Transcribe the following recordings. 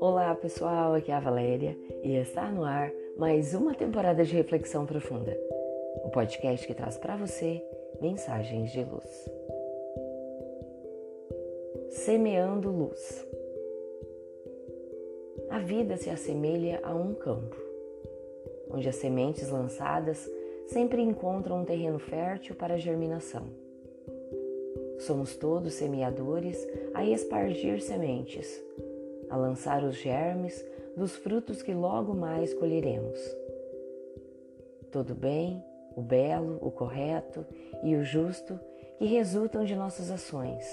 Olá pessoal, aqui é a Valéria e está no ar mais uma temporada de Reflexão Profunda, o podcast que traz para você mensagens de luz. Semeando luz. A vida se assemelha a um campo, onde as sementes lançadas sempre encontram um terreno fértil para germinação. Somos todos semeadores a espargir sementes, a lançar os germes dos frutos que logo mais colheremos. Todo bem, o belo, o correto e o justo que resultam de nossas ações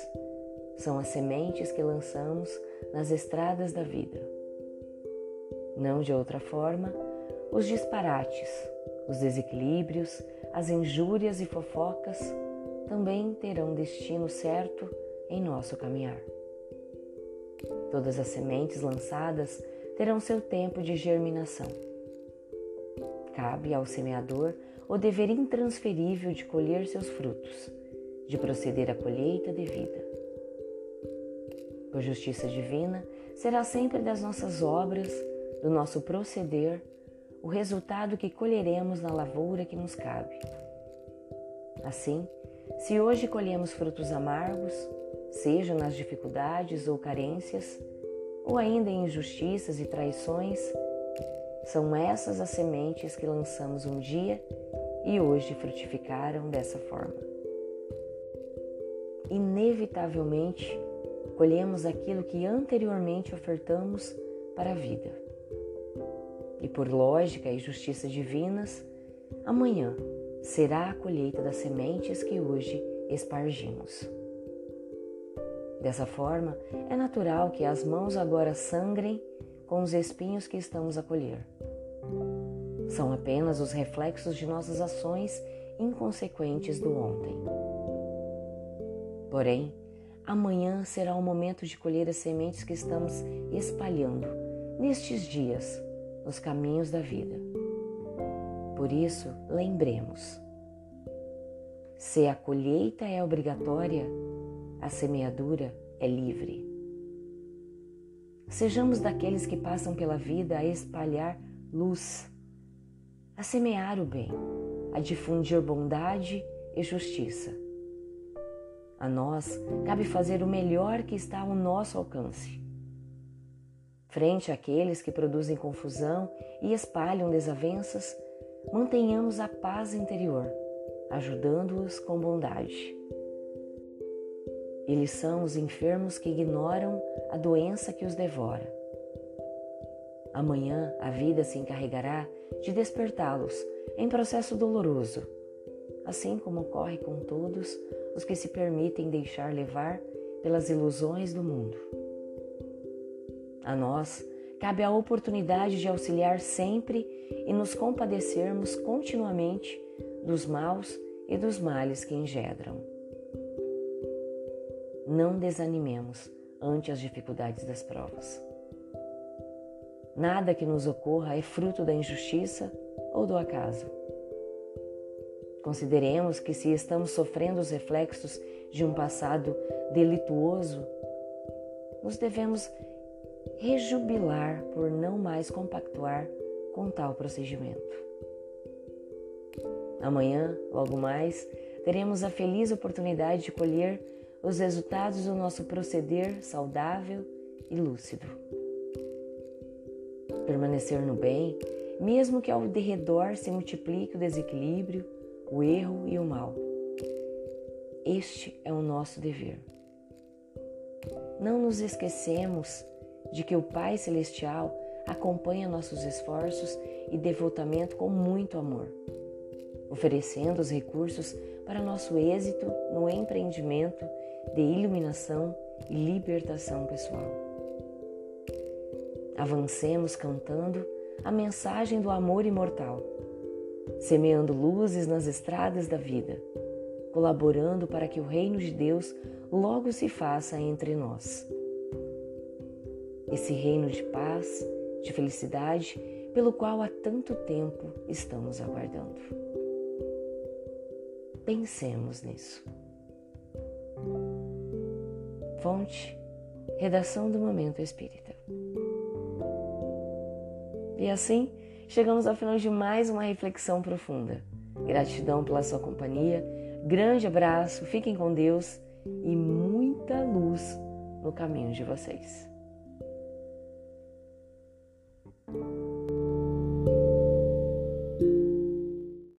são as sementes que lançamos nas estradas da vida. Não de outra forma, os disparates, os desequilíbrios, as injúrias e fofocas também terão destino certo em nosso caminhar. Todas as sementes lançadas terão seu tempo de germinação. Cabe ao semeador o dever intransferível de colher seus frutos, de proceder à colheita devida. Por justiça divina, será sempre das nossas obras, do nosso proceder, o resultado que colheremos na lavoura que nos cabe. Assim, se hoje colhemos frutos amargos, sejam nas dificuldades ou carências, ou ainda em injustiças e traições, são essas as sementes que lançamos um dia e hoje frutificaram dessa forma. Inevitavelmente, colhemos aquilo que anteriormente ofertamos para a vida e por lógica e justiça divinas, amanhã será a colheita das sementes que hoje espargimos. Dessa forma, é natural que as mãos agora sangrem com os espinhos que estamos a colher. São apenas os reflexos de nossas ações inconsequentes do ontem. Porém, amanhã será o momento de colher as sementes que estamos espalhando nestes dias nos caminhos da vida. Por isso, lembremos: se a colheita é obrigatória, a semeadura é livre. Sejamos daqueles que passam pela vida a espalhar luz, a semear o bem, a difundir bondade e justiça. A nós cabe fazer o melhor que está ao nosso alcance Frente àqueles que produzem confusão e espalham desavenças, mantenhamos a paz interior, ajudando-os com bondade. Eles são os enfermos que ignoram a doença que os devora. Amanhã a vida se encarregará de despertá-los em processo doloroso, assim como ocorre com todos os que se permitem deixar levar pelas ilusões do mundo. A nós cabe a oportunidade de auxiliar sempre e nos compadecermos continuamente dos maus e dos males que engendram. Não desanimemos ante as dificuldades das provas. Nada que nos ocorra é fruto da injustiça ou do acaso. Consideremos que, se estamos sofrendo os reflexos de um passado delituoso, nos devemos rejubilar por não mais compactuar com tal procedimento. Amanhã, logo mais, teremos a feliz oportunidade de colher os resultados do nosso proceder saudável e lúcido. Permanecer no bem, mesmo que ao derredor se multiplique o desequilíbrio, o erro e o mal. Este é o nosso dever. Não nos esquecemos de que o Pai Celestial acompanha nossos esforços e devotamento com muito amor, oferecendo os recursos para nosso êxito no empreendimento de iluminação e libertação pessoal. Avancemos cantando a mensagem do amor imortal, semeando luzes nas estradas da vida, colaborando para que o reino de Deus logo se faça entre nós esse reino de paz, de felicidade, pelo qual há tanto tempo estamos aguardando. Pensemos nisso. Fonte, redação do Momento Espírita. E assim, chegamos ao final de mais uma reflexão profunda. Gratidão pela sua companhia, grande abraço, fiquem com Deus e muita luz no caminho de vocês.